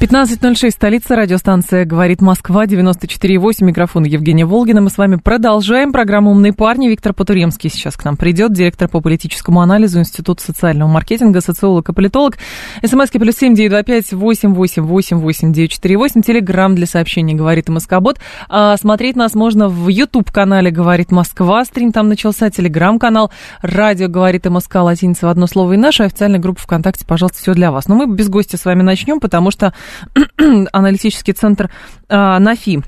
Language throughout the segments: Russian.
15.06, столица, радиостанция «Говорит Москва», 94.8, микрофон Евгения Волгина. Мы с вами продолжаем программу «Умные парни». Виктор Потуремский сейчас к нам придет, директор по политическому анализу Института социального маркетинга, социолог и политолог. СМСки плюс семь девять два пять восемь восемь восемь восемь девять четыре восемь. Телеграмм для сообщений «Говорит Москобот». А смотреть нас можно в YouTube-канале «Говорит Москва». Стрим там начался. Телеграм-канал «Радио говорит МСК» латиница в одно слово и наша официальная группа ВКонтакте. Пожалуйста, все для вас. Но мы без гостя с вами начнем, потому что аналитический центр а, НАФИ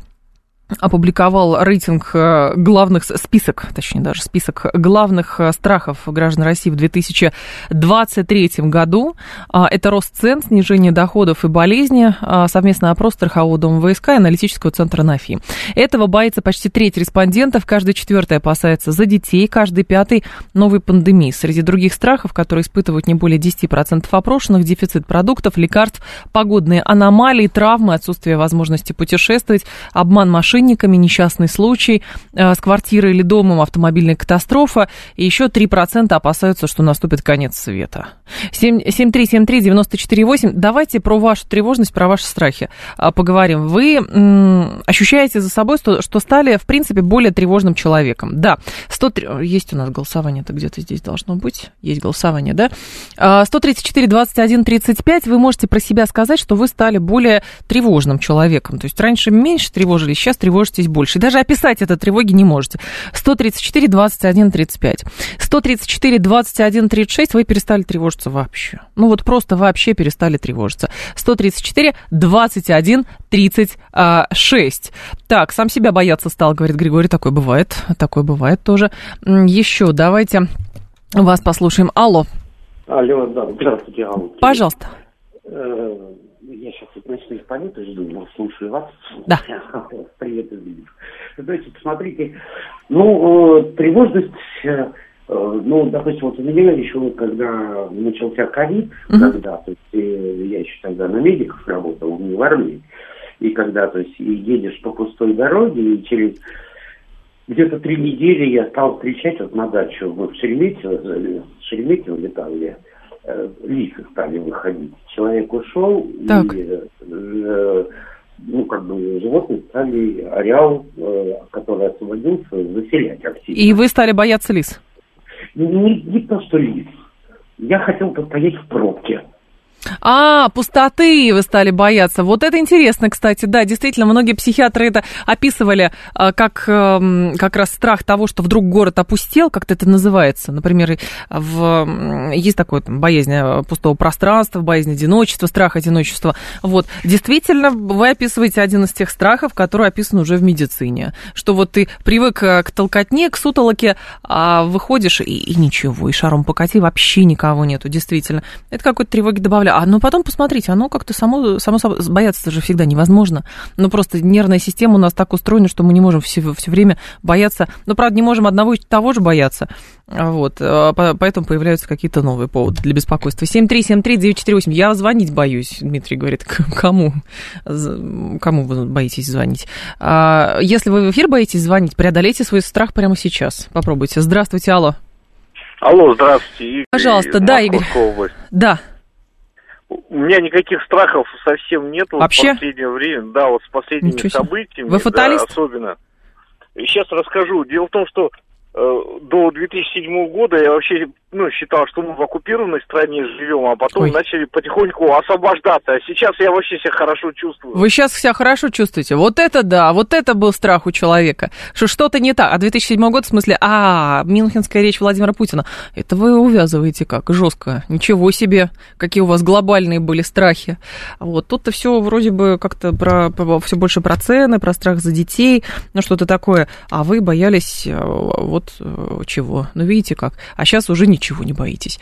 опубликовал рейтинг э, главных, список, точнее даже список главных э, страхов граждан России в 2023 году. А, это рост цен, снижение доходов и болезни, а, совместный опрос Страхового дома ВСК и аналитического центра НАФИ. Этого боится почти треть респондентов, каждый четвертый опасается за детей, каждый пятый новой пандемии. Среди других страхов, которые испытывают не более 10% опрошенных, дефицит продуктов, лекарств, погодные аномалии, травмы, отсутствие возможности путешествовать, обман машин, мошенниками, несчастный случай э, с квартирой или домом, автомобильная катастрофа, и еще 3% опасаются, что наступит конец света. 7373948, давайте про вашу тревожность, про ваши страхи э, поговорим. Вы ощущаете за собой, что, что стали, в принципе, более тревожным человеком. Да, 103... есть у нас голосование, это где-то здесь должно быть, есть голосование, да? 134 21 35, вы можете про себя сказать, что вы стали более тревожным человеком. То есть раньше меньше тревожились, сейчас тревожитесь тревожитесь больше. даже описать это тревоги не можете. 134, 21, 35. 134, 21, 36 вы перестали тревожиться вообще. Ну вот просто вообще перестали тревожиться. 134, 21, 36. Так, сам себя бояться стал, говорит Григорий. Такое бывает. Такое бывает тоже. Еще давайте вас послушаем. Алло. Алло, да, здравствуйте, Алло. Пожалуйста. Я сейчас вот ночных полетов жду, но слушаю вас. Да. Привет. Знаете, посмотрите, ну, э, тревожность, э, э, ну, допустим, вот у меня еще, когда начался ковид, угу. когда, то есть, э, я еще тогда на медиках работал, не в армии, и когда, то есть, едешь по пустой дороге, и через где-то три недели я стал встречать вот на дачу, мы в Шереметьево, э, Шереметьево летал я, лица стали выходить. Человек ушел, так. и э, ну, как бы животные стали ареал, э, который освободился, заселять активно. И вы стали бояться лис? Не, не то, что лис. Я хотел постоять в пробке. А, пустоты вы стали бояться. Вот это интересно, кстати. Да, действительно, многие психиатры это описывали а, как эм, как раз страх того, что вдруг город опустел, как-то это называется. Например, в, есть такое там, боязнь э, пустого пространства, боязнь одиночества, страх одиночества. Вот, действительно, вы описываете один из тех страхов, который описан уже в медицине. Что вот ты привык э, к толкотне, к сутолоке, а выходишь и, и ничего, и шаром покати, вообще никого нету, действительно. Это какой-то тревоги добавляет. А ну потом посмотрите, оно как-то само, само собой, бояться же всегда невозможно. Ну просто нервная система у нас так устроена, что мы не можем все, все время бояться. Ну, правда, не можем одного и того же бояться. Вот, а, поэтому появляются какие-то новые поводы для беспокойства. 7373948. Я звонить боюсь, Дмитрий говорит. Кому? Кому вы боитесь звонить? А, если вы в эфир боитесь звонить, преодолейте свой страх прямо сейчас. Попробуйте. Здравствуйте, алло. Алло, здравствуйте, Игорь. Пожалуйста, да, Игорь. Область. Да. У меня никаких страхов совсем нет Вообще? в последнее время. Да, вот с последними событиями. Вы фаталист? Да, особенно. Сейчас расскажу. Дело в том, что до 2007 года я вообще ну, считал, что мы в оккупированной стране живем, а потом Ой. начали потихоньку освобождаться. А сейчас я вообще себя хорошо чувствую. Вы сейчас себя хорошо чувствуете? Вот это да, вот это был страх у человека, что что-то не так. А 2007 год, в смысле, а, Мюнхенская речь Владимира Путина. Это вы увязываете как? Жестко. Ничего себе, какие у вас глобальные были страхи. Вот тут-то все вроде бы как-то про, про все больше про цены, про страх за детей, ну что-то такое. А вы боялись э, вот вот э, чего. Ну, видите как. А сейчас уже ничего не боитесь.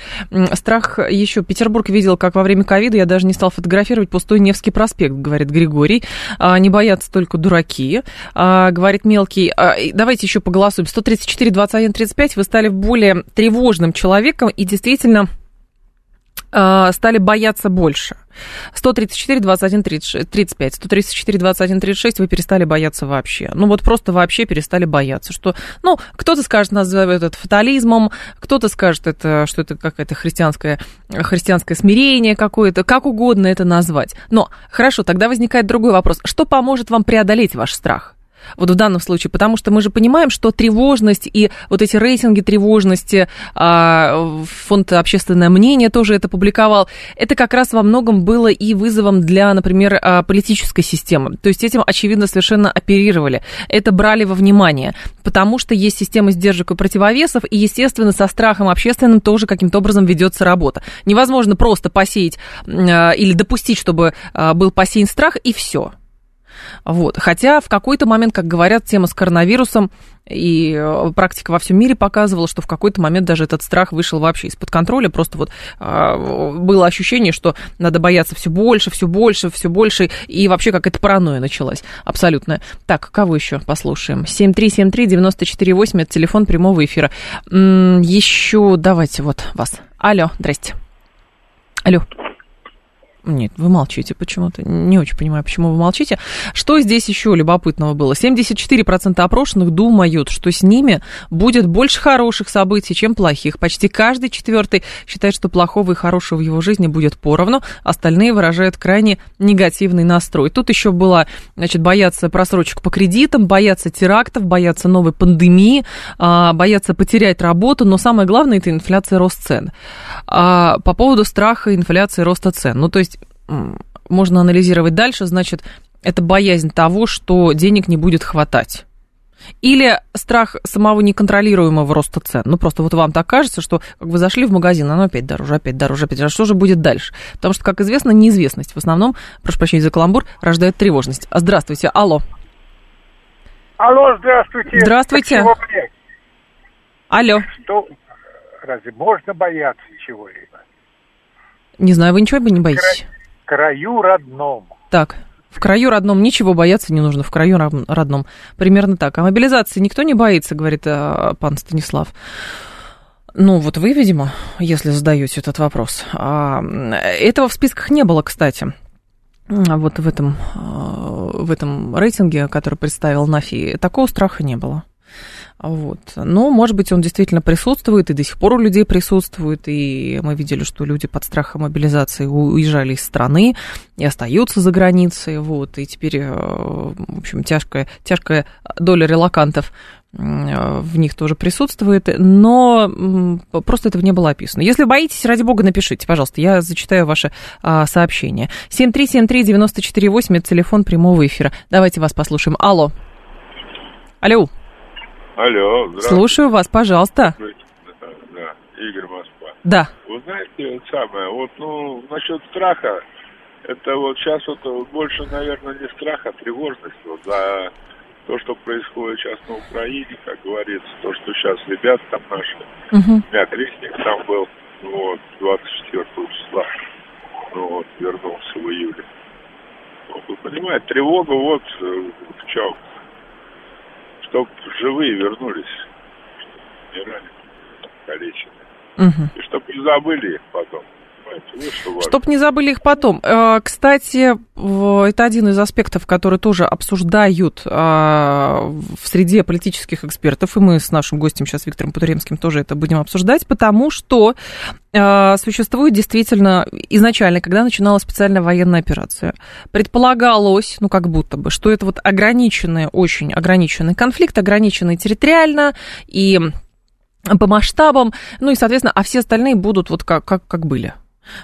Страх еще. Петербург видел, как во время ковида я даже не стал фотографировать пустой Невский проспект, говорит Григорий. А, не боятся только дураки, а, говорит мелкий. А, давайте еще поголосуем. 134, 21, 35. Вы стали более тревожным человеком и действительно стали бояться больше. 134, 21, 35. 134, 21, 36 вы перестали бояться вообще. Ну вот просто вообще перестали бояться. Что, ну, кто-то скажет, назовет это фатализмом, кто-то скажет, это, что это какое-то христианское, христианское смирение какое-то, как угодно это назвать. Но хорошо, тогда возникает другой вопрос. Что поможет вам преодолеть ваш страх? Вот в данном случае, потому что мы же понимаем, что тревожность и вот эти рейтинги тревожности, а, фонд «Общественное мнение» тоже это публиковал, это как раз во многом было и вызовом для, например, а, политической системы. То есть этим, очевидно, совершенно оперировали. Это брали во внимание, потому что есть система сдержек и противовесов, и, естественно, со страхом общественным тоже каким-то образом ведется работа. Невозможно просто посеять а, или допустить, чтобы был посеян страх, и все. Вот. Хотя в какой-то момент, как говорят, тема с коронавирусом и э, практика во всем мире показывала, что в какой-то момент даже этот страх вышел вообще из-под контроля. Просто вот э, было ощущение, что надо бояться все больше, все больше, все больше. И вообще какая-то паранойя началась абсолютная. Так, кого еще послушаем? 7373948, это телефон прямого эфира. Еще давайте вот вас. Алло, здрасте. Алло. Нет, вы молчите почему-то. Не очень понимаю, почему вы молчите. Что здесь еще любопытного было? 74% опрошенных думают, что с ними будет больше хороших событий, чем плохих. Почти каждый четвертый считает, что плохого и хорошего в его жизни будет поровну. Остальные выражают крайне негативный настрой. Тут еще было, значит, бояться просрочек по кредитам, бояться терактов, бояться новой пандемии, а, бояться потерять работу. Но самое главное, это инфляция, рост цен. А, по поводу страха инфляции, роста цен. Ну, то есть можно анализировать дальше, значит, это боязнь того, что денег не будет хватать. Или страх самого неконтролируемого роста цен. Ну, просто вот вам так кажется, что как вы зашли в магазин, оно опять дороже, опять дороже, опять дороже. А что же будет дальше? Потому что, как известно, неизвестность в основном, прошу прощения за каламбур, рождает тревожность. Здравствуйте, алло. Алло, здравствуйте. Здравствуйте. Алло. Что, разве можно бояться чего-либо? Не знаю, вы ничего бы не боитесь? Краю родном. Так, в краю родном ничего бояться не нужно, в краю родном. Примерно так. А мобилизации никто не боится, говорит а, пан Станислав. Ну, вот вы, видимо, если задаете этот вопрос. А, этого в списках не было, кстати. Вот в этом, а, в этом рейтинге, который представил Нафи, такого страха не было. Вот. Но, может быть, он действительно присутствует, и до сих пор у людей присутствует, и мы видели, что люди под страхом мобилизации уезжали из страны и остаются за границей, вот, и теперь, э, в общем, тяжкая, тяжкая доля релакантов в них тоже присутствует, но просто этого не было описано. Если боитесь, ради бога, напишите, пожалуйста, я зачитаю ваше а, сообщение. 7373948, это телефон прямого эфира. Давайте вас послушаем. Алло. Алло. Алло, здравствуйте. Слушаю вас, пожалуйста. Да, да, Игорь Москва. Да. Вы знаете, вот самое, вот, ну, насчет страха, это вот сейчас вот больше, наверное, не страх, а тревожность вот за то, что происходит сейчас на Украине, как говорится, то, что сейчас ребята там наши, угу. у меня крестник там был, вот, 24 числа, ну вот, вернулся в июле. Вот, вы понимаете, тревога вот э, в чем чтобы живые вернулись, не раненые, калеченные. Угу. И чтобы не забыли их потом. Чтоб не забыли их потом. Э, кстати, это один из аспектов, который тоже обсуждают э, в среде политических экспертов, и мы с нашим гостем сейчас Виктором Путуремским тоже это будем обсуждать, потому что э, существует действительно изначально, когда начиналась специальная военная операция, предполагалось, ну как будто бы, что это вот ограниченный, очень ограниченный конфликт, ограниченный территориально и по масштабам, ну и, соответственно, а все остальные будут вот как, как, как были.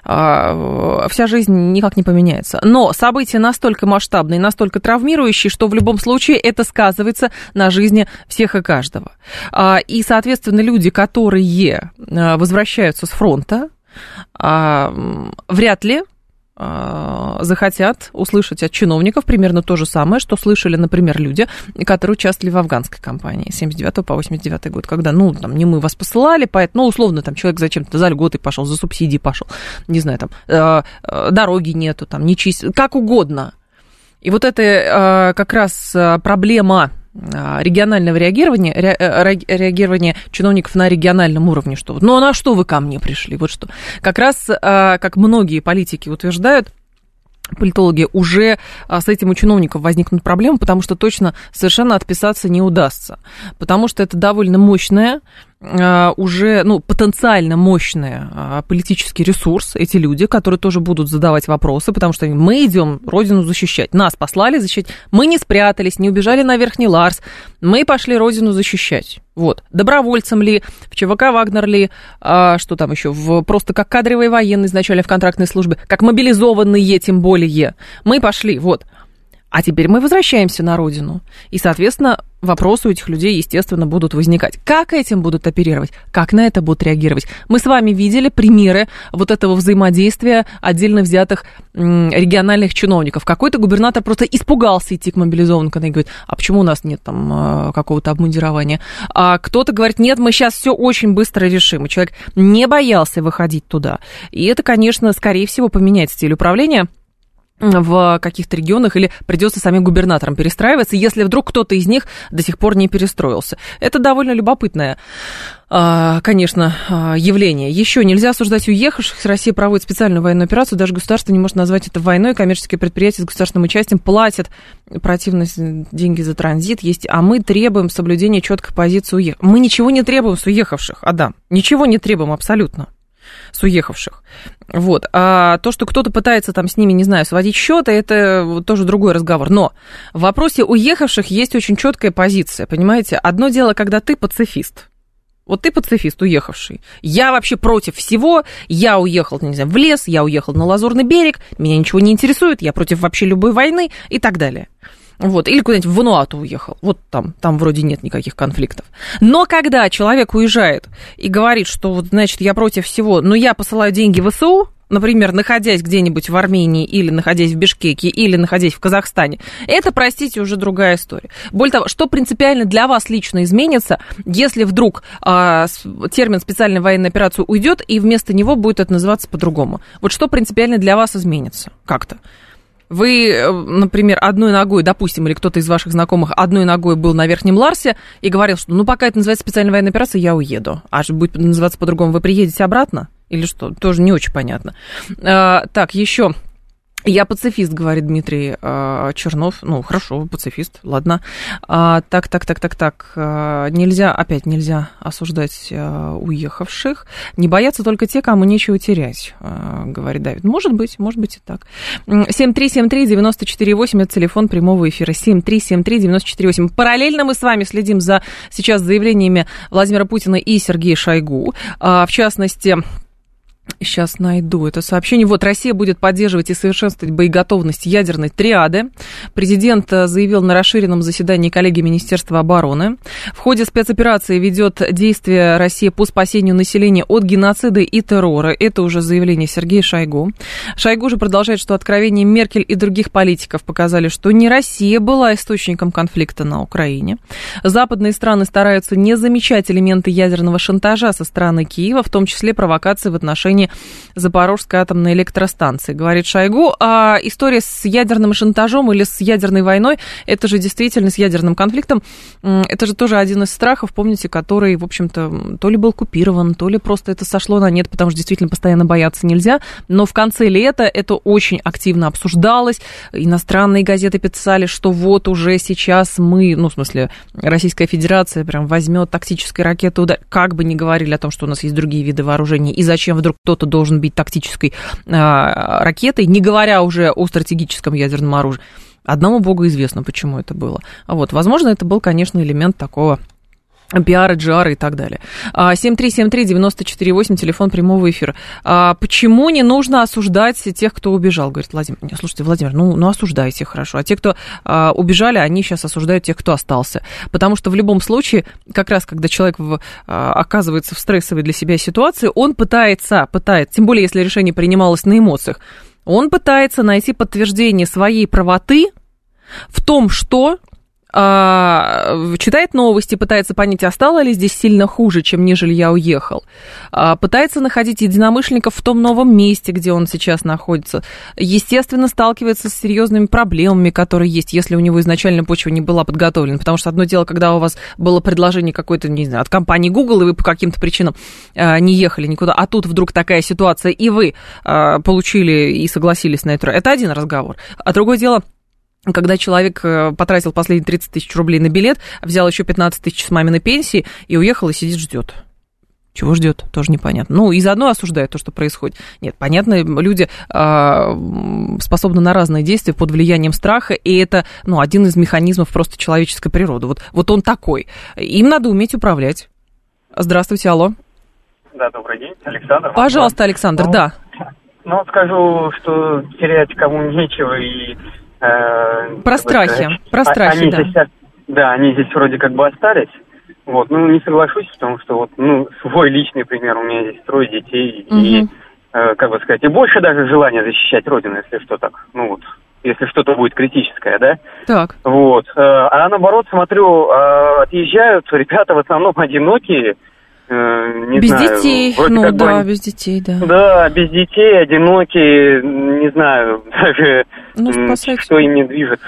А, вся жизнь никак не поменяется. Но события настолько масштабные, настолько травмирующие, что в любом случае это сказывается на жизни всех и каждого. А, и, соответственно, люди, которые а, возвращаются с фронта, вряд ли захотят услышать от чиновников примерно то же самое, что слышали, например, люди, которые участвовали в афганской кампании с 79 по 89 год, когда, ну, там, не мы вас посылали, поэтому, ну, условно, там, человек зачем-то за льготы пошел, за субсидии пошел, не знаю, там, э, э, дороги нету, там, не чист, как угодно. И вот это э, как раз проблема регионального реагирования, реагирования чиновников на региональном уровне, что ну а на что вы ко мне пришли, вот что. Как раз, как многие политики утверждают, политологи, уже а, с этим у чиновников возникнут проблемы, потому что точно совершенно отписаться не удастся. Потому что это довольно мощная а, уже, ну, потенциально мощный а, политический ресурс, эти люди, которые тоже будут задавать вопросы, потому что мы идем Родину защищать. Нас послали защищать. Мы не спрятались, не убежали на Верхний Ларс. Мы пошли Родину защищать. Вот. Добровольцем ли, в ЧВК Вагнер ли, а, что там еще, в, просто как кадровые военные изначально в контрактной службе, как мобилизованные, тем более. Мы пошли, вот. А теперь мы возвращаемся на родину. И, соответственно, вопросы у этих людей, естественно, будут возникать. Как этим будут оперировать? Как на это будут реагировать? Мы с вами видели примеры вот этого взаимодействия отдельно взятых региональных чиновников. Какой-то губернатор просто испугался идти к мобилизованным, когда говорит, а почему у нас нет там а, какого-то обмундирования? А кто-то говорит, нет, мы сейчас все очень быстро решим. И человек не боялся выходить туда. И это, конечно, скорее всего, поменяет стиль управления в каких-то регионах или придется самим губернаторам перестраиваться, если вдруг кто-то из них до сих пор не перестроился. Это довольно любопытное, а, конечно, а, явление. Еще нельзя осуждать уехавших. Россия проводит специальную военную операцию. Даже государство не может назвать это войной. Коммерческие предприятия с государственным участием платят противно деньги за транзит. Есть, а мы требуем соблюдения четкой позиции уехавших. Мы ничего не требуем с уехавших, Адам. Ничего не требуем абсолютно с уехавших. Вот. А то, что кто-то пытается там с ними, не знаю, сводить счеты, это тоже другой разговор. Но в вопросе уехавших есть очень четкая позиция, понимаете? Одно дело, когда ты пацифист, вот ты пацифист, уехавший. Я вообще против всего. Я уехал, не знаю, в лес, я уехал на Лазурный берег, меня ничего не интересует, я против вообще любой войны и так далее. Вот, или куда-нибудь в Вануату уехал. Вот там, там вроде нет никаких конфликтов. Но когда человек уезжает и говорит, что вот, значит, я против всего, но я посылаю деньги в СУ, например, находясь где-нибудь в Армении или находясь в Бишкеке или находясь в Казахстане, это, простите, уже другая история. Более того, что принципиально для вас лично изменится, если вдруг э, термин специальная военная операция уйдет и вместо него будет это называться по-другому? Вот что принципиально для вас изменится как-то? Вы, э, например, одной ногой, допустим, или кто-то из ваших знакомых одной ногой был на Верхнем Ларсе и говорил, что ну пока это называется специальная военная операция, я уеду. А будет называться по-другому, вы приедете обратно? Или что? Тоже не очень понятно. А, так, еще я пацифист, говорит Дмитрий э, Чернов. Ну, хорошо, пацифист, ладно. А, так, так, так, так, так. А, нельзя, опять нельзя осуждать а, уехавших. Не боятся только те, кому нечего терять, а, говорит Давид. Может быть, может быть и так. 7373948, это телефон прямого эфира. 7373948. Параллельно мы с вами следим за сейчас заявлениями Владимира Путина и Сергея Шойгу. А, в частности, Сейчас найду это сообщение. Вот, Россия будет поддерживать и совершенствовать боеготовность ядерной триады. Президент э, заявил на расширенном заседании коллегии Министерства обороны. В ходе спецоперации ведет действие России по спасению населения от геноцида и террора. Это уже заявление Сергея Шойгу. Шойгу же продолжает, что откровения Меркель и других политиков показали, что не Россия была источником конфликта на Украине. Западные страны стараются не замечать элементы ядерного шантажа со стороны Киева, в том числе провокации в отношении отношении Запорожской атомной электростанции, говорит Шойгу. А история с ядерным шантажом или с ядерной войной, это же действительно с ядерным конфликтом, это же тоже один из страхов, помните, который, в общем-то, то ли был купирован, то ли просто это сошло на нет, потому что действительно постоянно бояться нельзя. Но в конце лета это очень активно обсуждалось. Иностранные газеты писали, что вот уже сейчас мы, ну, в смысле, Российская Федерация прям возьмет тактической ракеты удар. Как бы ни говорили о том, что у нас есть другие виды вооружений, и зачем вдруг кто-то должен быть тактической а, ракетой, не говоря уже о стратегическом ядерном оружии. Одному богу известно, почему это было. А вот, возможно, это был, конечно, элемент такого пиары, джиары и так далее. 7373948, телефон прямого эфира. А почему не нужно осуждать тех, кто убежал? Говорит Владимир. Слушайте, Владимир, ну, ну осуждайте, хорошо. А те, кто а, убежали, они сейчас осуждают тех, кто остался. Потому что в любом случае, как раз когда человек а, оказывается в стрессовой для себя ситуации, он пытается, пытается, тем более если решение принималось на эмоциях, Он пытается найти подтверждение своей правоты в том, что а, читает новости, пытается понять, а стало ли здесь сильно хуже, чем нежели я уехал. А, пытается находить единомышленников в том новом месте, где он сейчас находится. Естественно, сталкивается с серьезными проблемами, которые есть, если у него изначально почва не была подготовлена. Потому что одно дело, когда у вас было предложение какое-то, не знаю, от компании Google, и вы по каким-то причинам а, не ехали никуда, а тут вдруг такая ситуация, и вы получили и согласились на это. Это один разговор. А другое дело, когда человек э, потратил последние 30 тысяч рублей на билет, взял еще 15 тысяч с маминой пенсии и уехал и сидит ждет. Чего ждет, тоже непонятно. Ну, и заодно осуждает то, что происходит. Нет, понятно, люди э, способны на разные действия под влиянием страха, и это, ну, один из механизмов просто человеческой природы. Вот, вот он такой. Им надо уметь управлять. Здравствуйте, алло. Да, добрый день, Александр. Пожалуйста, Александр, ну, да. Ну, скажу, что терять кому нечего, и Э, про страхи, сказать, про страхи, они да. Здесь, да, они здесь вроде как бы остались. Вот, ну, не соглашусь, потому что вот, ну, свой личный пример, у меня здесь трое детей, угу. и, э, как бы сказать, и больше даже желания защищать Родину, если что так, ну вот, если что-то будет критическое, да? Так. Вот. Э, а наоборот, смотрю, э, отъезжают ребята в основном одинокие, не без знаю, детей, ну да, бы, без детей, да. Да, без детей, одинокие, не знаю, даже ну, спасать. что ими движет.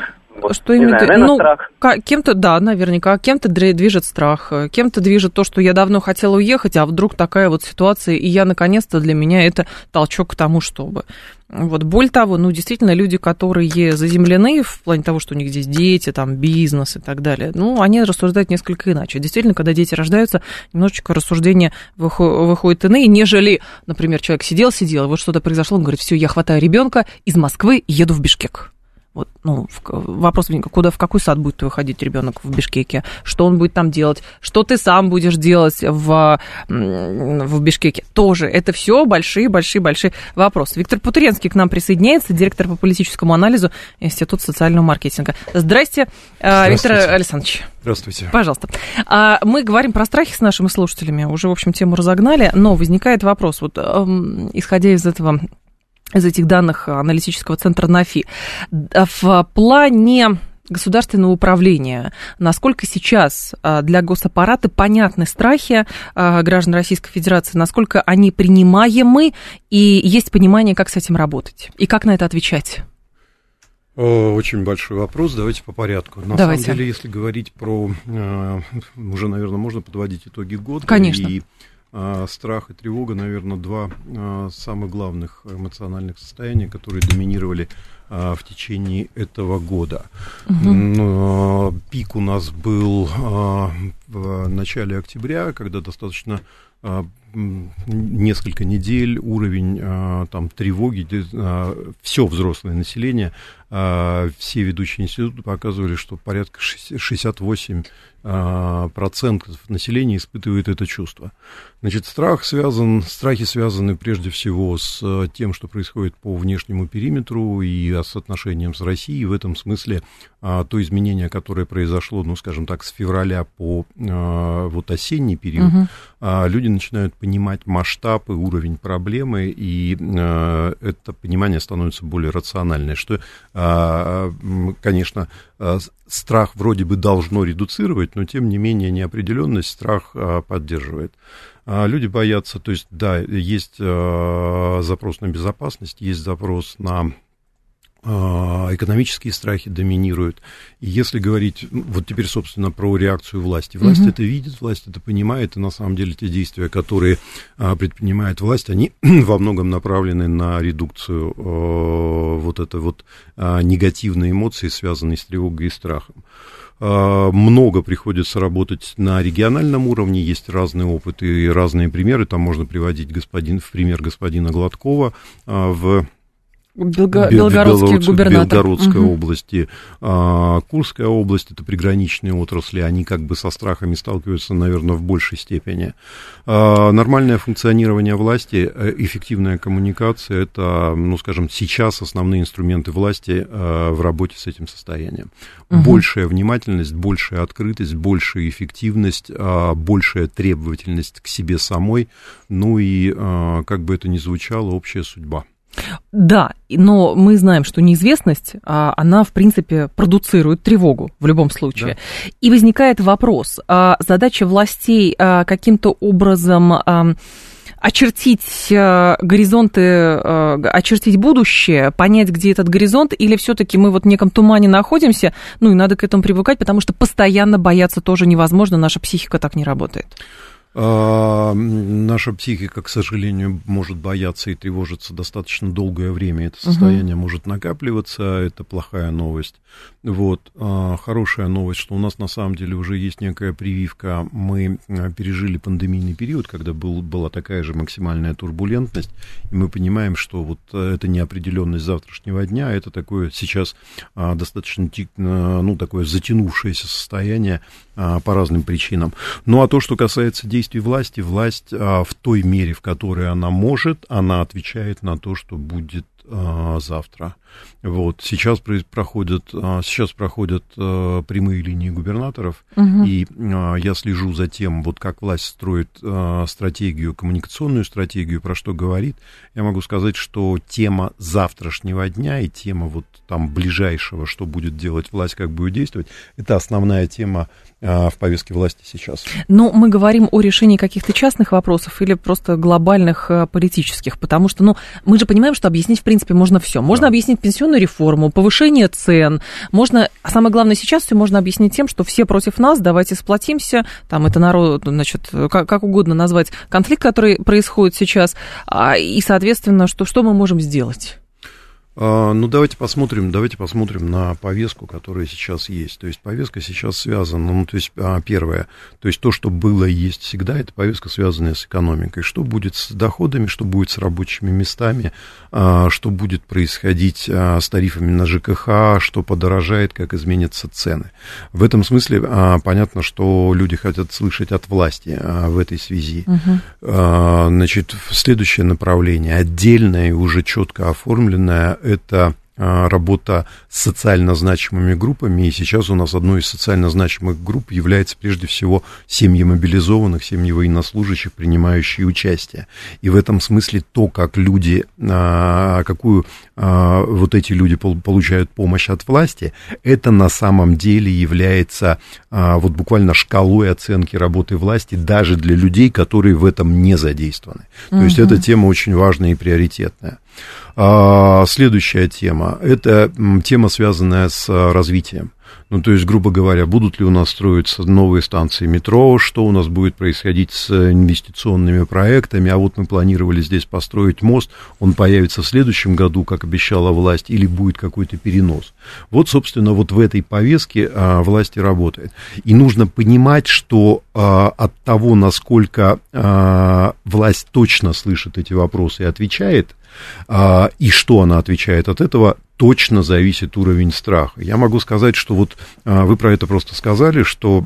Что именно, знаю, ну, страх. кем-то, да, наверняка, кем-то движет страх, кем-то движет то, что я давно хотела уехать, а вдруг такая вот ситуация, и я, наконец-то, для меня это толчок к тому, чтобы вот, более того, ну, действительно, люди, которые заземлены в плане того, что у них здесь дети, там, бизнес и так далее, ну, они рассуждают несколько иначе. Действительно, когда дети рождаются, немножечко рассуждения выходят иные, нежели, например, человек сидел-сидел, вот что-то произошло, он говорит, все, я хватаю ребенка из Москвы и еду в Бишкек. Вот, ну, вопрос куда, в какой сад будет выходить ребенок в Бишкеке, что он будет там делать, что ты сам будешь делать в, в Бишкеке. Тоже это все большие-большие-большие вопросы. Виктор Путуренский к нам присоединяется, директор по политическому анализу Института социального маркетинга. Здрасте, э, Здравствуйте. Виктор Александрович. Здравствуйте. Пожалуйста. А, мы говорим про страхи с нашими слушателями, уже, в общем, тему разогнали, но возникает вопрос, вот эм, исходя из этого из этих данных аналитического центра НАФИ. В плане государственного управления, насколько сейчас а, для госаппарата понятны страхи а, граждан Российской Федерации, насколько они принимаемы, и есть понимание, как с этим работать, и как на это отвечать? Очень большой вопрос, давайте по порядку. На давайте. самом деле, если говорить про, уже, наверное, можно подводить итоги года. Конечно. И страх и тревога, наверное, два а, самых главных эмоциональных состояния, которые доминировали а, в течение этого года. Угу. Пик у нас был в начале октября, когда достаточно несколько недель уровень там тревоги, все взрослое население, все ведущие институты показывали, что порядка 68 а, процентов населения испытывает это чувство. Значит, страх связан, страхи связаны прежде всего с э, тем, что происходит по внешнему периметру и с отношением с Россией. В этом смысле а, то изменение, которое произошло, ну, скажем так, с февраля по а, вот осенний период, угу. люди начинают понимать масштаб и уровень проблемы, и это понимание становится более рациональное, что, конечно, страх вроде бы должно редуцировать, но тем не менее неопределенность страх а, поддерживает. А, люди боятся, то есть, да, есть а, запрос на безопасность, есть запрос на а, экономические страхи доминируют. И если говорить, ну, вот теперь, собственно, про реакцию власти. Власть угу. это видит, власть это понимает, и на самом деле те действия, которые а, предпринимает власть, они во многом направлены на редукцию а, вот этой вот а, негативной эмоции, связанной с тревогой и страхом. А, много приходится работать на региональном уровне, есть разные опыты и разные примеры, там можно приводить господин, в пример господина Гладкова а, в Белго... Белгородский губернатор. Белгородской угу. области, а, Курская область, это приграничные отрасли, они как бы со страхами сталкиваются, наверное, в большей степени. А, нормальное функционирование власти, э, эффективная коммуникация, это, ну, скажем, сейчас основные инструменты власти а, в работе с этим состоянием. Угу. Большая внимательность, большая открытость, большая эффективность, а, большая требовательность к себе самой, ну и, а, как бы это ни звучало, общая судьба. Да, но мы знаем, что неизвестность, а, она, в принципе, продуцирует тревогу в любом случае. Да. И возникает вопрос, а, задача властей а, каким-то образом очертить горизонты, очертить будущее, понять, где этот горизонт, или все-таки мы вот в неком тумане находимся, ну и надо к этому привыкать, потому что постоянно бояться тоже невозможно, наша психика так не работает. А, наша психика, к сожалению, может бояться и тревожиться достаточно долгое время. Это состояние угу. может накапливаться, это плохая новость. Вот. А, хорошая новость, что у нас на самом деле уже есть некая прививка. Мы а, пережили пандемийный период, когда был, была такая же максимальная турбулентность, и мы понимаем, что вот э, это неопределенность завтрашнего дня, это такое сейчас а, достаточно ну, такое затянувшееся состояние по разным причинам. Ну а то, что касается действий власти, власть в той мере, в которой она может, она отвечает на то, что будет завтра. Вот. Сейчас проходят, а, сейчас проходят а, прямые линии губернаторов, угу. и а, я слежу за тем, вот как власть строит стратегию, коммуникационную стратегию, про что говорит. Я могу сказать, что тема завтрашнего дня и тема вот там ближайшего, что будет делать власть, как будет действовать, это основная тема в повестке власти сейчас. Но мы говорим о решении каких-то частных вопросов или просто глобальных политических, потому что, ну, мы же понимаем, что объяснить, в принципе, можно все. Можно да. объяснить пенсионную реформу, повышение цен. Можно, а самое главное сейчас все можно объяснить тем, что все против нас, давайте сплотимся, там это народ, значит, как, как угодно назвать конфликт, который происходит сейчас, а, и, соответственно, что, что мы можем сделать? А, ну, давайте посмотрим, давайте посмотрим на повестку, которая сейчас есть. То есть повестка сейчас связана, ну, то есть а, первое, то есть то, что было и есть всегда, это повестка, связанная с экономикой. Что будет с доходами, что будет с рабочими местами, а, что будет происходить с тарифами на ЖКХ, что подорожает, как изменятся цены. В этом смысле понятно, что люди хотят слышать от власти в этой связи. Угу. Значит, следующее направление, отдельное и уже четко оформленное, это а, работа с социально значимыми группами, и сейчас у нас одной из социально значимых групп является прежде всего семьи мобилизованных, семьи военнослужащих, принимающие участие. И в этом смысле то, как люди, а, какую а, вот эти люди получают помощь от власти, это на самом деле является вот буквально шкалой оценки работы власти даже для людей, которые в этом не задействованы. То есть эта тема очень важная и приоритетная. А, следующая тема – это тема, связанная с а, развитием. Ну, то есть, грубо говоря, будут ли у нас строиться новые станции метро, что у нас будет происходить с инвестиционными проектами, а вот мы планировали здесь построить мост, он появится в следующем году, как обещала власть, или будет какой-то перенос. Вот, собственно, вот в этой повестке а, власти работает. И нужно понимать, что а, от того, насколько а, власть точно слышит эти вопросы и отвечает, и что она отвечает от этого, точно зависит уровень страха. Я могу сказать, что вот а, вы про это просто сказали, что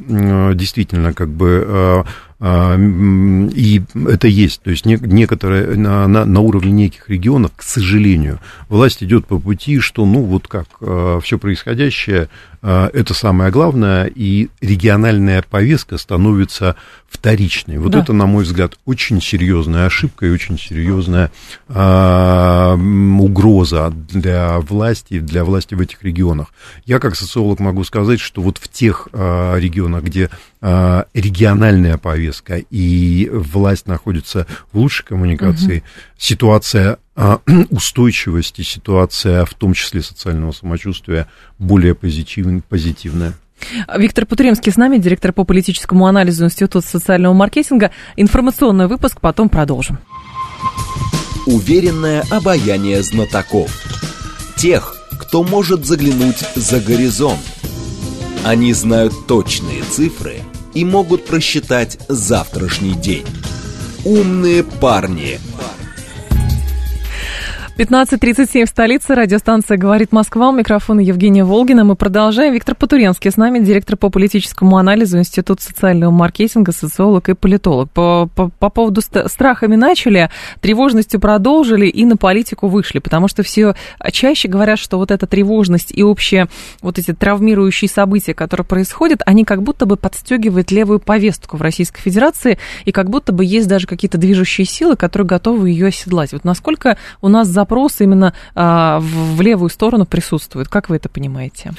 действительно как бы а, а, и это есть, то есть некоторые на, на, на уровне неких регионов, к сожалению, власть идет по пути, что, ну, вот как а, все происходящее, а, это самое главное, и региональная повестка становится вторичной. Вот да. это, на мой взгляд, очень серьезная ошибка и очень серьезная а, угроза для власти, для власти в этих регионах. Я, как социолог, могу сказать, что вот в тех а, регионах, где а, региональная повестка и власть находится в лучшей коммуникации, угу. ситуация а, устойчивости, ситуация в том числе социального самочувствия более позитив, позитивная. Виктор Путуремский с нами, директор по политическому анализу Института социального маркетинга. Информационный выпуск, потом продолжим. Уверенное обаяние знатоков. Тех, кто может заглянуть за горизонт. Они знают точные цифры – и могут просчитать завтрашний день. Умные парни – 15.37 в столице. Радиостанция «Говорит Москва». У микрофона Евгения Волгина. Мы продолжаем. Виктор Потуренский с нами, директор по политическому анализу Института социального маркетинга, социолог и политолог. По, по, по поводу страхами начали, тревожностью продолжили и на политику вышли, потому что все чаще говорят, что вот эта тревожность и общие вот эти травмирующие события, которые происходят, они как будто бы подстегивают левую повестку в Российской Федерации, и как будто бы есть даже какие-то движущие силы, которые готовы ее оседлать. Вот насколько у нас за запрос именно а, в, левую сторону присутствует. Как вы это понимаете?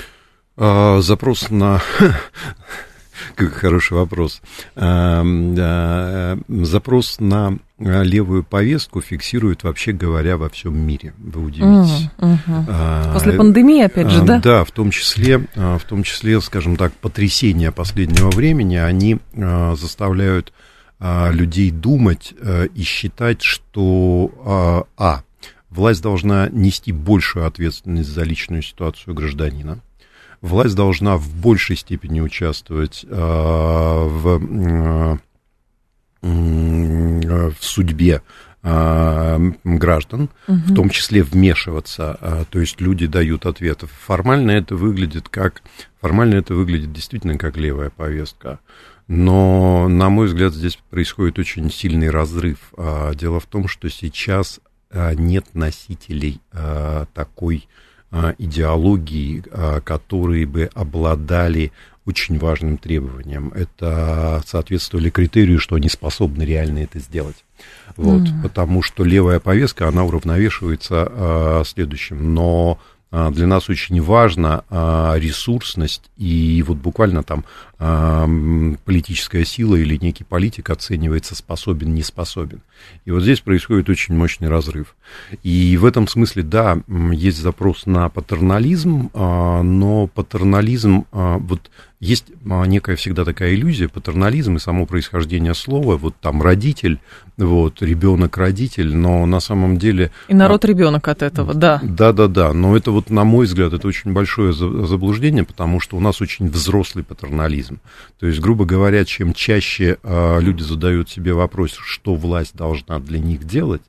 А, запрос на как хороший вопрос. Запрос на левую повестку фиксирует, вообще говоря, во всем мире. Вы удивитесь. Uh, uh. После пандемии, опять же, да? Да, в том числе, в том числе, скажем так, потрясения последнего времени, они заставляют людей думать и считать, что, а, власть должна нести большую ответственность за личную ситуацию гражданина, власть должна в большей степени участвовать э, в, э, в судьбе э, граждан, угу. в том числе вмешиваться, то есть люди дают ответы. Формально это выглядит как, формально это выглядит действительно как левая повестка. Но, на мой взгляд, здесь происходит очень сильный разрыв. А, дело в том, что сейчас а, нет носителей а, такой а, идеологии, которые бы обладали очень важным требованием. Это соответствовали критерию, что они способны реально это сделать. Вот, mm. Потому что левая повестка, она уравновешивается а, следующим. Но для нас очень важна ресурсность и вот буквально там политическая сила или некий политик оценивается способен, не способен. И вот здесь происходит очень мощный разрыв. И в этом смысле, да, есть запрос на патернализм, но патернализм, вот есть некая всегда такая иллюзия, патернализм и само происхождение слова, вот там родитель, вот, ребенок-родитель, но на самом деле... И народ-ребенок от этого, да. Да-да-да, но это вот, на мой взгляд, это очень большое заблуждение, потому что у нас очень взрослый патернализм. То есть, грубо говоря, чем чаще э, люди задают себе вопрос, что власть должна для них делать,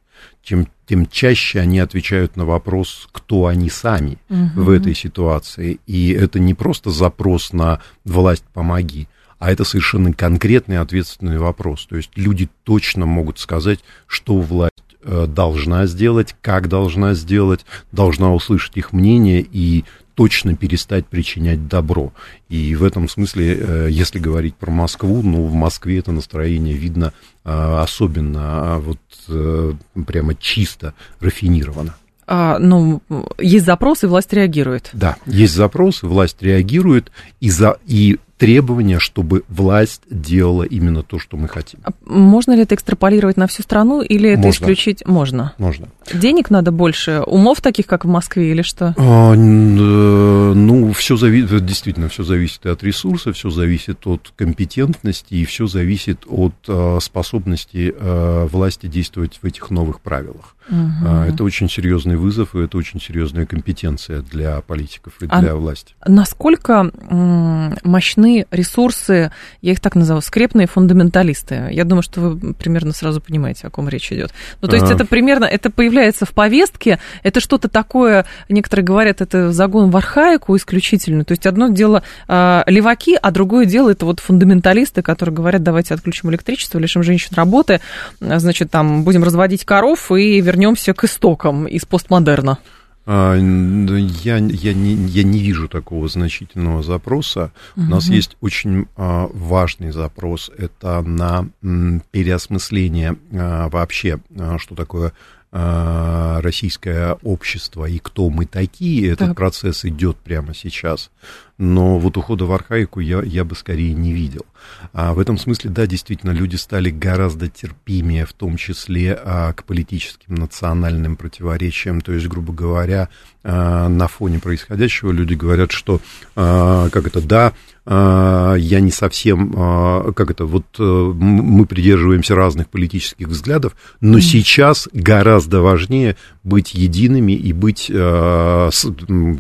тем, тем чаще они отвечают на вопрос, кто они сами угу. в этой ситуации. И это не просто запрос на власть помоги, а это совершенно конкретный ответственный вопрос. То есть люди точно могут сказать, что власть э, должна сделать, как должна сделать, должна услышать их мнение и точно перестать причинять добро. И в этом смысле, э, если говорить про Москву, ну, в Москве это настроение видно э, особенно а вот э, прямо чисто рафинировано. А, ну, есть запрос, и власть реагирует. Да, есть запрос, и власть реагирует, и, за, и требования, чтобы власть делала именно то, что мы хотим. А можно ли это экстраполировать на всю страну или это Можно. исключить? Можно. Можно. Денег надо больше, умов таких, как в Москве, или что? А, э, ну, все зависит, действительно, все зависит от ресурса, все зависит от компетентности, и все зависит от а, способности а, власти действовать в этих новых правилах. Угу. Это очень серьезный вызов, и это очень серьезная компетенция для политиков и для а власти. Насколько мощны ресурсы, я их так назову, скрепные фундаменталисты? Я думаю, что вы примерно сразу понимаете, о ком речь идет. Ну, то есть а... это примерно, это появляется в повестке, это что-то такое, некоторые говорят, это загон в архаику исключительно. То есть одно дело э, леваки, а другое дело это вот фундаменталисты, которые говорят, давайте отключим электричество, лишим женщин работы, значит, там будем разводить коров и вернемся к истокам из постмодерна? А, я, я, не, я не вижу такого значительного запроса. Угу. У нас есть очень а, важный запрос. Это на переосмысление а, вообще, что такое российское общество и кто мы такие. Этот так. процесс идет прямо сейчас но вот ухода в архаику я, я бы скорее не видел. А в этом смысле, да, действительно, люди стали гораздо терпимее, в том числе а, к политическим национальным противоречиям. То есть, грубо говоря, а, на фоне происходящего люди говорят, что, а, как это, да, а, я не совсем, а, как это, вот а, мы придерживаемся разных политических взглядов, но сейчас гораздо важнее быть едиными и быть, а,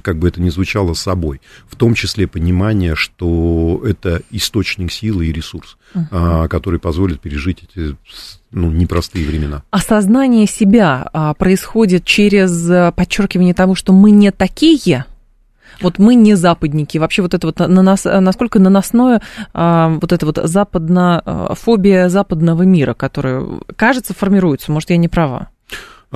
как бы это ни звучало, собой. В том числе понимание, что это источник силы и ресурс, uh-huh. который позволит пережить эти ну, непростые времена. Осознание себя а, происходит через а, подчеркивание того, что мы не такие, вот мы не западники. Вообще вот это вот на нас, насколько наносное а, вот это вот западно, фобия западного мира, которая, кажется, формируется. Может, я не права?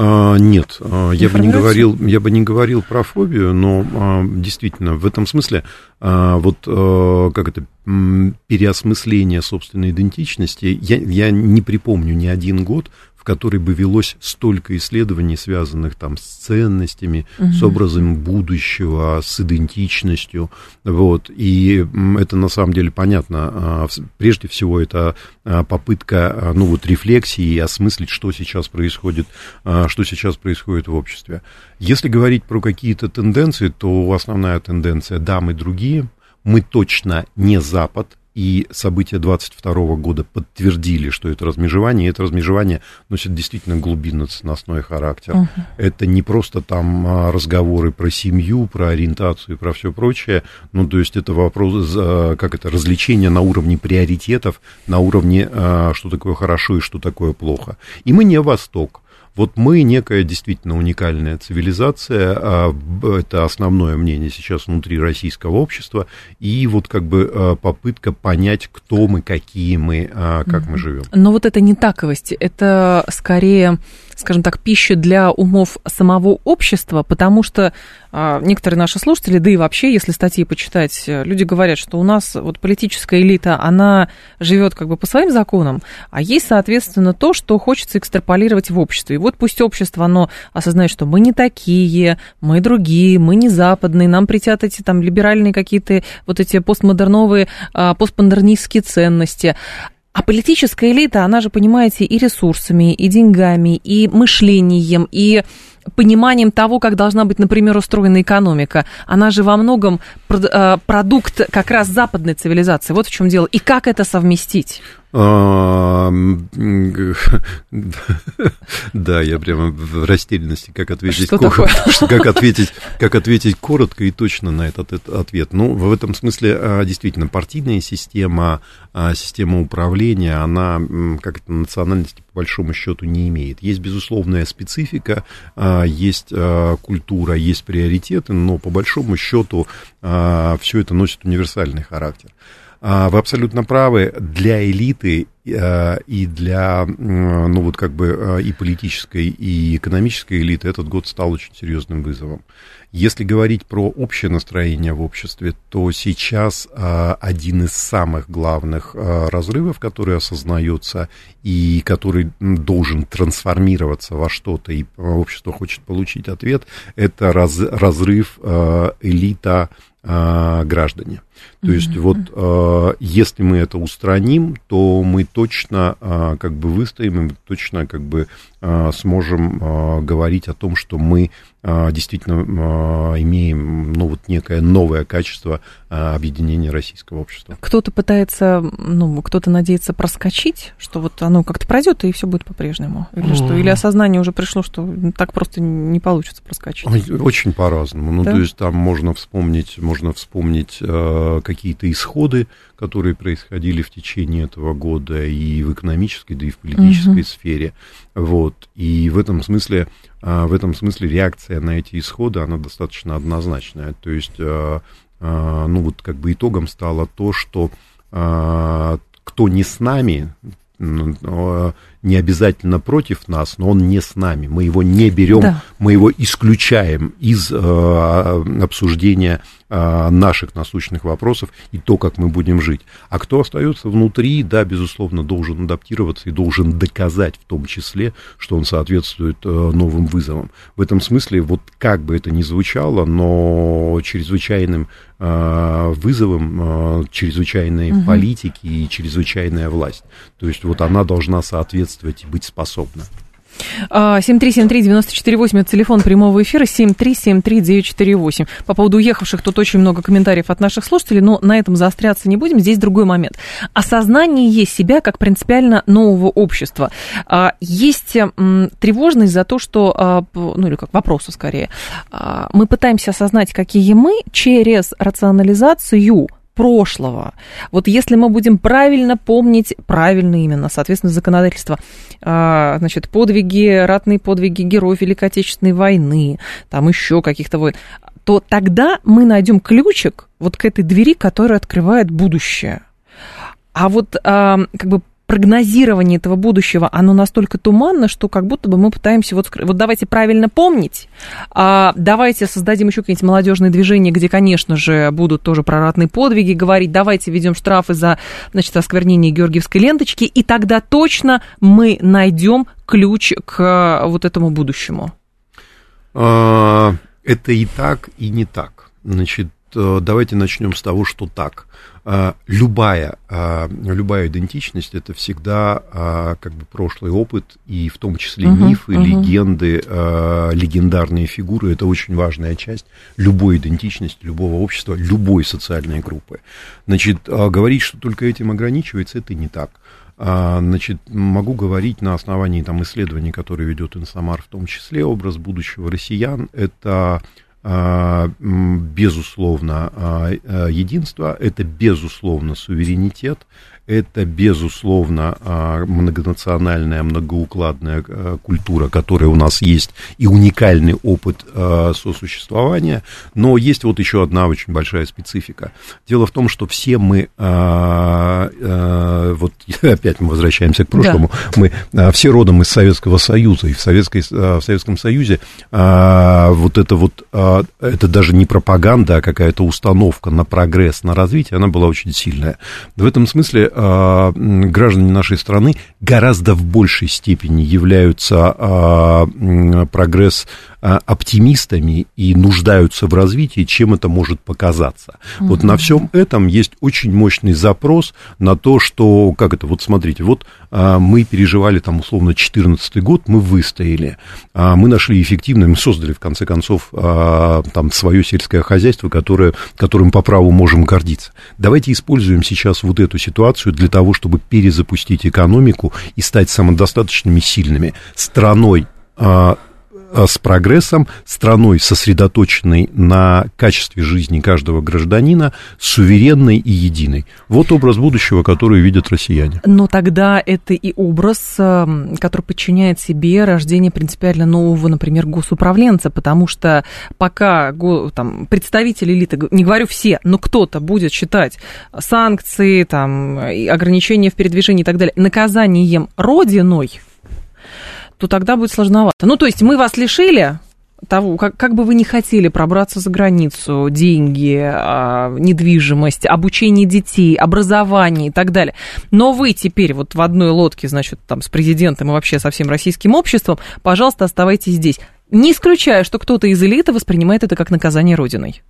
А, нет, а, я бы не говорил, я бы не говорил про фобию, но а, действительно в этом смысле вот как это переосмысление собственной идентичности. Я, я не припомню ни один год, в которой бы велось столько исследований, связанных там с ценностями, угу. с образом будущего, с идентичностью, вот, и это на самом деле понятно, а, прежде всего это а, попытка, а, ну вот, рефлексии и осмыслить, что сейчас происходит, что сейчас происходит в обществе. Если говорить про какие-то тенденции, то основная тенденция, да, мы другие, мы точно не Запад, и события 22 года подтвердили, что это размежевание, и это размежевание носит действительно глубинно-ценностной характер. Uh-huh. Это не просто там а, разговоры про семью, про ориентацию и про все прочее, ну, то есть это вопрос, как это, развлечение на уровне приоритетов, на уровне, а, что такое хорошо и что такое плохо. И мы не Восток. Вот мы некая действительно уникальная цивилизация, а, это основное мнение сейчас внутри российского общества, и вот как бы а, попытка понять, кто мы, какие мы, а, как мы живем. Но вот это не таковость, это скорее скажем так, пища для умов самого общества, потому что некоторые наши слушатели, да и вообще, если статьи почитать, люди говорят, что у нас вот политическая элита, она живет как бы по своим законам, а есть, соответственно, то, что хочется экстраполировать в обществе. И вот пусть общество, оно осознает, что мы не такие, мы другие, мы не западные, нам притят эти там либеральные какие-то вот эти постмодерновые, а, постмодернистские ценности. А политическая элита, она же, понимаете, и ресурсами, и деньгами, и мышлением, и пониманием того, как должна быть, например, устроена экономика. Она же во многом э, продукт как раз западной цивилизации. Вот в чем дело. И как это совместить? А, да, я прямо в растерянности, как ответить, такое? как ответить, как ответить коротко и точно на этот ответ. Ну, в этом смысле а, действительно партийная система, а, система управления, она как это национальности по большому счету не имеет. Есть безусловная специфика, есть культура, есть приоритеты, но по большому счету все это носит универсальный характер. А, вы абсолютно правы. Для элиты э, и для, ну вот как бы э, и политической, и экономической элиты этот год стал очень серьезным вызовом. Если говорить про общее настроение в обществе, то сейчас э, один из самых главных разрывов, который осознается и который должен трансформироваться во что-то, и общество хочет получить ответ, это раз, разрыв элита граждане. То есть вот э, если мы это устраним, то мы точно э, как бы выстоим, и мы точно как бы э, сможем говорить о том, что мы действительно имеем ну вот некое новое качество объединения российского общества. Кто-то пытается, ну кто-то надеется проскочить, что вот оно как-то пройдет и все будет по-прежнему, или что, или осознание уже пришло, что так просто не получится проскочить. Очень по-разному. Ну да? то есть там можно вспомнить, можно вспомнить какие-то исходы, которые происходили в течение этого года и в экономической, да и в политической угу. сфере. Вот. И в этом смысле, а, в этом смысле реакция на эти исходы, она достаточно однозначная. То есть, а, ну вот как бы итогом стало то, что кто не с нами, не обязательно против нас, но он не с нами. Мы его не берем, да. мы его исключаем из э, обсуждения э, наших насущных вопросов и то, как мы будем жить. А кто остается внутри, да, безусловно, должен адаптироваться и должен доказать в том числе, что он соответствует э, новым вызовам. В этом смысле, вот как бы это ни звучало, но чрезвычайным э, вызовом э, чрезвычайной угу. политики и чрезвычайная власть. То есть вот она должна соответствовать соответствовать и быть способна. 7373948, это телефон прямого эфира, 7373948. По поводу уехавших тут очень много комментариев от наших слушателей, но на этом заостряться не будем, здесь другой момент. Осознание себя как принципиально нового общества. А, есть тревожность за то, что, а, ну или как вопросу скорее, а, мы пытаемся осознать, какие мы через рационализацию прошлого. Вот если мы будем правильно помнить, правильно именно, соответственно, законодательство, а, значит, подвиги, ратные подвиги героев Великой Отечественной войны, там еще каких-то войн, то тогда мы найдем ключик вот к этой двери, которая открывает будущее. А вот а, как бы прогнозирование этого будущего, оно настолько туманно, что как будто бы мы пытаемся вот, вот давайте правильно помнить, а, давайте создадим еще какие-нибудь молодежные движения, где, конечно же, будут тоже про ратные подвиги говорить, давайте введем штрафы за, значит, осквернение Георгиевской ленточки, и тогда точно мы найдем ключ к вот этому будущему. А, это и так, и не так. Значит, э, давайте начнем с того, что так. А, любая, а, любая идентичность это всегда как бы прошлый опыт, и в том числе uh-huh, мифы, uh-huh. легенды, легендарные фигуры это очень важная часть любой идентичности, любого общества, любой социальной группы. Значит, говорить, что только этим ограничивается, это не так. Значит, могу говорить на основании там, исследований, которые ведет Инсамар, в том числе образ будущего россиян, это безусловно а, единство, это безусловно суверенитет, это, безусловно, а, многонациональная, многоукладная а, культура, которая у нас есть, и уникальный опыт а, сосуществования, но есть вот еще одна очень большая специфика. Дело в том, что все мы, вот опять мы возвращаемся к прошлому, да. мы все родом из Советского Союза, и в, Советской, в Советском Союзе вот это вот, это даже не пропаганда, а какая-то установка на прогресс, на развитие, она была очень сильная. В этом смысле э, граждане нашей страны гораздо в большей степени являются э, прогресс а, оптимистами и нуждаются в развитии, чем это может показаться. Mm-hmm. Вот на всем этом есть очень мощный запрос на то, что, как это, вот смотрите, вот а, мы переживали там условно 2014 год, мы выстояли, а, мы нашли эффективно, мы создали в конце концов а, там свое сельское хозяйство, которое, которым по праву можем гордиться. Давайте используем сейчас вот эту ситуацию для того, чтобы перезапустить экономику и стать самодостаточными, сильными страной а, с прогрессом, страной, сосредоточенной на качестве жизни каждого гражданина, суверенной и единой. Вот образ будущего, который видят россияне. Но тогда это и образ, эм, который подчиняет себе рождение принципиально нового, например, госуправленца, потому что пока там, представители элиты, не говорю все, но кто-то будет считать санкции, там, ограничения в передвижении и так далее наказанием родиной, то тогда будет сложновато. Ну, то есть мы вас лишили того, как, как бы вы ни хотели пробраться за границу, деньги, а, недвижимость, обучение детей, образование и так далее. Но вы теперь вот в одной лодке, значит, там с президентом и вообще со всем российским обществом, пожалуйста, оставайтесь здесь. Не исключаю, что кто-то из элиты воспринимает это как наказание Родиной.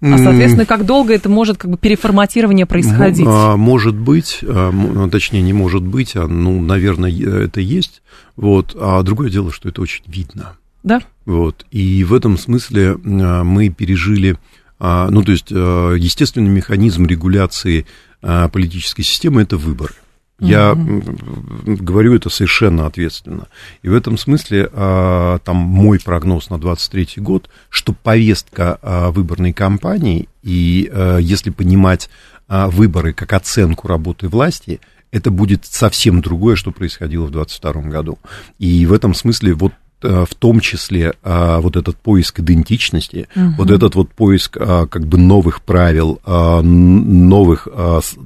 А, соответственно, как долго это может как бы переформатирование происходить? А, может быть, а, ну, точнее, не может быть, а, ну, наверное, это есть. Вот. А другое дело, что это очень видно. Да. Вот. И в этом смысле мы пережили, ну, то есть, естественный механизм регуляции политической системы – это выборы. Я mm-hmm. говорю это совершенно ответственно. И в этом смысле а, там мой прогноз на 23 год, что повестка а, выборной кампании, и а, если понимать выборы как оценку работы власти, это будет совсем другое, что происходило в 22 году. И в этом смысле вот в том числе а, вот этот поиск идентичности, угу. вот этот вот поиск а, как бы новых правил, новых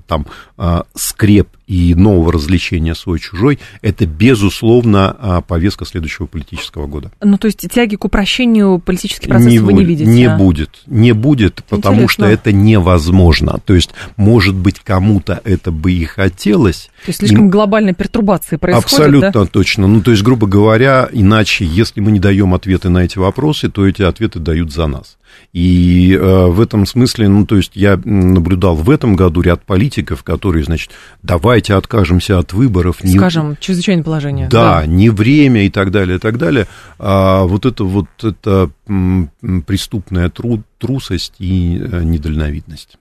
там скреп и нового развлечения свой-чужой, это, безусловно, повестка следующего политического года. Ну, то есть тяги к упрощению политических процессов не вы не видите? Не а? будет, не будет, это потому интересно. что это невозможно. То есть, может быть, кому-то это бы и хотелось. То есть, слишком и... глобальная пертурбация происходит, Абсолютно да? точно. Ну, то есть, грубо говоря, иначе, если мы не даем ответы на эти вопросы, то эти ответы дают за нас. И э, в этом смысле, ну, то есть я наблюдал в этом году ряд политиков, которые, значит, давайте откажемся от выборов. Не... Скажем, чрезвычайное положение. Да, да, не время и так далее, и так далее. А вот это вот это преступная тру, трусость и э, недальновидность.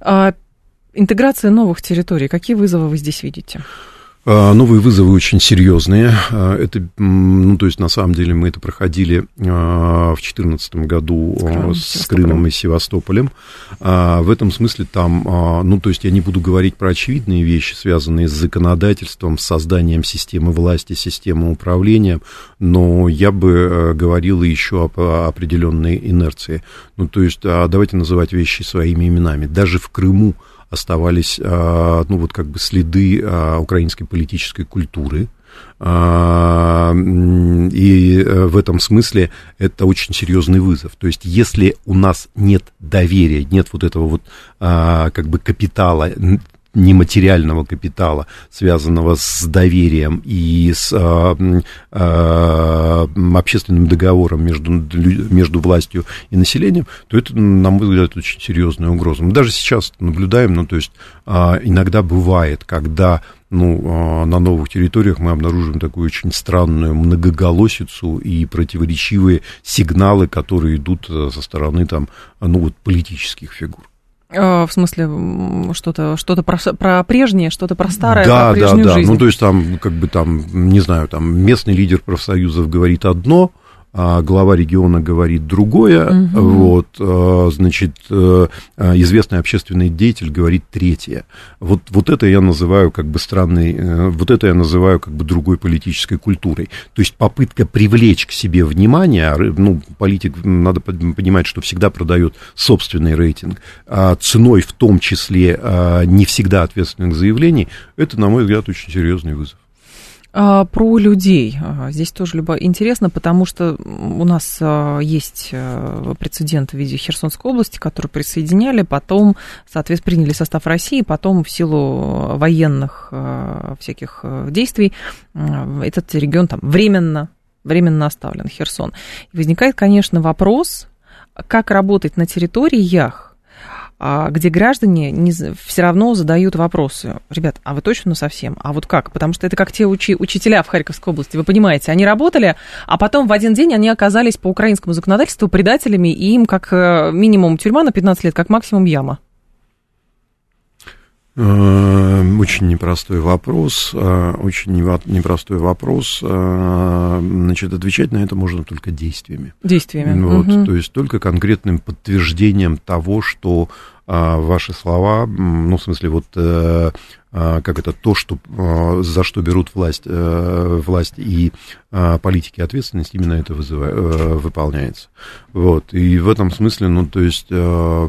А, интеграция новых территорий. Какие вызовы вы здесь видите? А, новые вызовы очень серьезные. А, это, ну, то есть, на самом деле, мы это проходили а, в 2014 году с Крымом, с Крымом и Севастополем. В этом смысле там, ну, то есть, я не буду говорить про очевидные вещи, связанные с законодательством, с созданием системы власти, системы управления, но я бы говорил еще о определенной инерции. Ну, то есть, давайте называть вещи своими именами. Даже в Крыму оставались, ну, вот как бы следы украинской политической культуры, а, и э, в этом смысле это очень серьезный вызов. То есть, если у нас нет доверия, нет вот этого вот а, как бы капитала, нематериального капитала, связанного с доверием и с э, э, общественным договором между, между властью и населением, то это, на мой взгляд, очень серьезная угроза. Мы даже сейчас наблюдаем, ну, то есть э, иногда бывает, когда ну, на новых территориях мы обнаружим такую очень странную многоголосицу и противоречивые сигналы, которые идут со стороны там, ну, вот, политических фигур. А, в смысле, что-то что про, про прежнее, что-то про старое, да, про прежнюю да, да. жизнь. Ну, то есть там, как бы там, не знаю, там местный лидер профсоюзов говорит одно, а глава региона говорит другое, угу. вот, а, значит, э, а, известный общественный деятель говорит третье. Вот, вот это я называю как бы странной, э, вот это я называю как бы другой политической культурой. То есть попытка привлечь к себе внимание, ну, политик, надо понимать, что всегда продает собственный рейтинг, а ценой в том числе не всегда ответственных заявлений, это, на мой взгляд, очень серьезный вызов. А, про людей. А, здесь тоже любо интересно, потому что у нас а, есть прецедент в виде Херсонской области, которую присоединяли, потом, соответственно, приняли состав России, потом в силу военных всяких действий этот регион там временно, временно оставлен, Херсон. И возникает, конечно, вопрос, как работать на территориях, а, где граждане не, все равно задают вопросы. Ребят, а вы точно совсем? А вот как? Потому что это как те учи, учителя в Харьковской области, вы понимаете, они работали, а потом в один день они оказались по украинскому законодательству предателями, и им как э, минимум тюрьма на 15 лет, как максимум яма. Э, очень непростой вопрос, э, очень непростой вопрос. Э, значит, отвечать на это можно только действиями. Действиями. Вот, угу. То есть только конкретным подтверждением того, что ваши слова, ну, в смысле, вот а, как это, то, что, а, за что берут власть, э, власть и а, политики ответственность, именно это вызывает, э, выполняется. Вот, и в этом смысле, ну, то есть, э,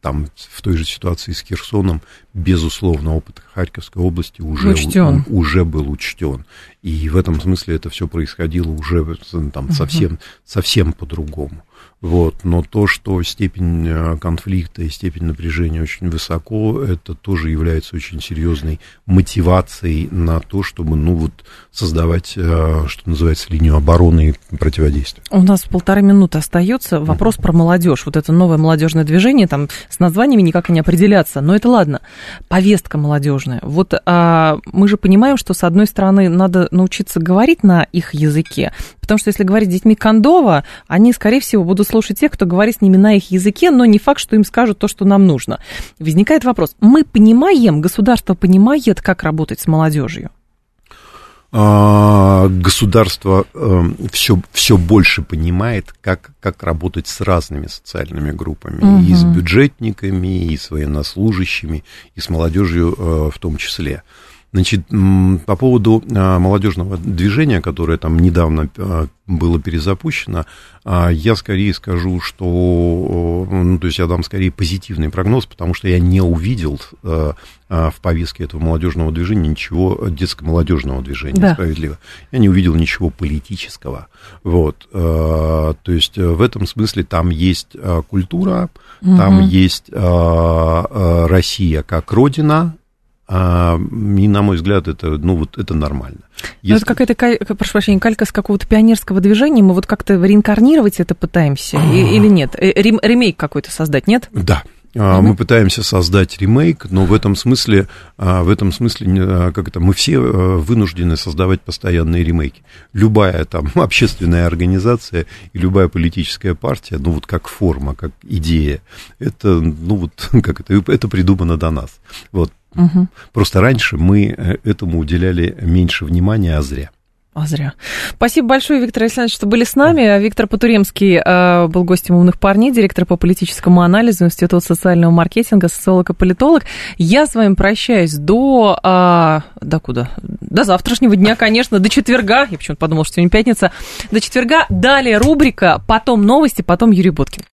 там, в той же ситуации с Херсоном, безусловно, опыт Харьковской области уже, учтен. уже был учтен. И в этом смысле это все происходило уже там, совсем, совсем по-другому. Вот, но то, что степень э, конфликта и степень напряжения очень высоко, это тоже является очень серьезной мотивацией на то, чтобы, ну, вот, создавать, э, что называется, линию обороны и противодействия. У нас полторы минуты остается. Вопрос mm-hmm. про молодежь. Вот это новое молодежное движение, там с названиями никак не определяться. Но это ладно. Повестка молодежная. Вот а, мы же понимаем, что, с одной стороны, надо научиться говорить на их языке, потому что если говорить с детьми Кондова, они, скорее всего, будут слушать тех, кто говорит с ними на их языке, но не факт, что им скажут то, что нам нужно. Возникает вопрос, мы понимаем, государство понимает, как работать с молодежью? А, государство все, эм, все больше понимает, как, как работать с разными социальными группами, угу. и с бюджетниками, и с военнослужащими, и с молодежью э, в том числе. Значит, по поводу а, молодежного движения, которое там недавно а, было перезапущено, а, я скорее скажу, что, ну, то есть я дам скорее позитивный прогноз, потому что я не увидел в повестке этого молодежного движения ничего детско-молодежного движения, да. справедливо. Я не увидел ничего политического. Вот. То есть в этом смысле там есть культура, угу. там есть Россия как родина, а, и, на мой взгляд, это, ну, вот это нормально. Если... это какая-то, прошу прощения, калька с какого-то пионерского движения, мы вот как-то реинкарнировать это пытаемся или нет? Э, ремейк какой-то создать, нет? Да, Uh-huh. Мы пытаемся создать ремейк, но в этом смысле, а, в этом смысле, а, как это, мы все вынуждены создавать постоянные ремейки. Любая там общественная организация и любая политическая партия, ну вот как форма, как идея, это, ну вот, как это, это придумано до нас. Вот, Угу. Просто раньше мы э, этому уделяли меньше внимания, а зря. А зря. Спасибо большое, Виктор Александрович, что были с нами. Виктор Потуремский э, был гостем «Умных парней», директор по политическому анализу Института социального маркетинга, социолог и политолог. Я с вами прощаюсь до... Э, до куда? До завтрашнего дня, конечно, до четверга. Я почему-то подумала, что сегодня пятница. До четверга. Далее рубрика, потом новости, потом Юрий Боткин.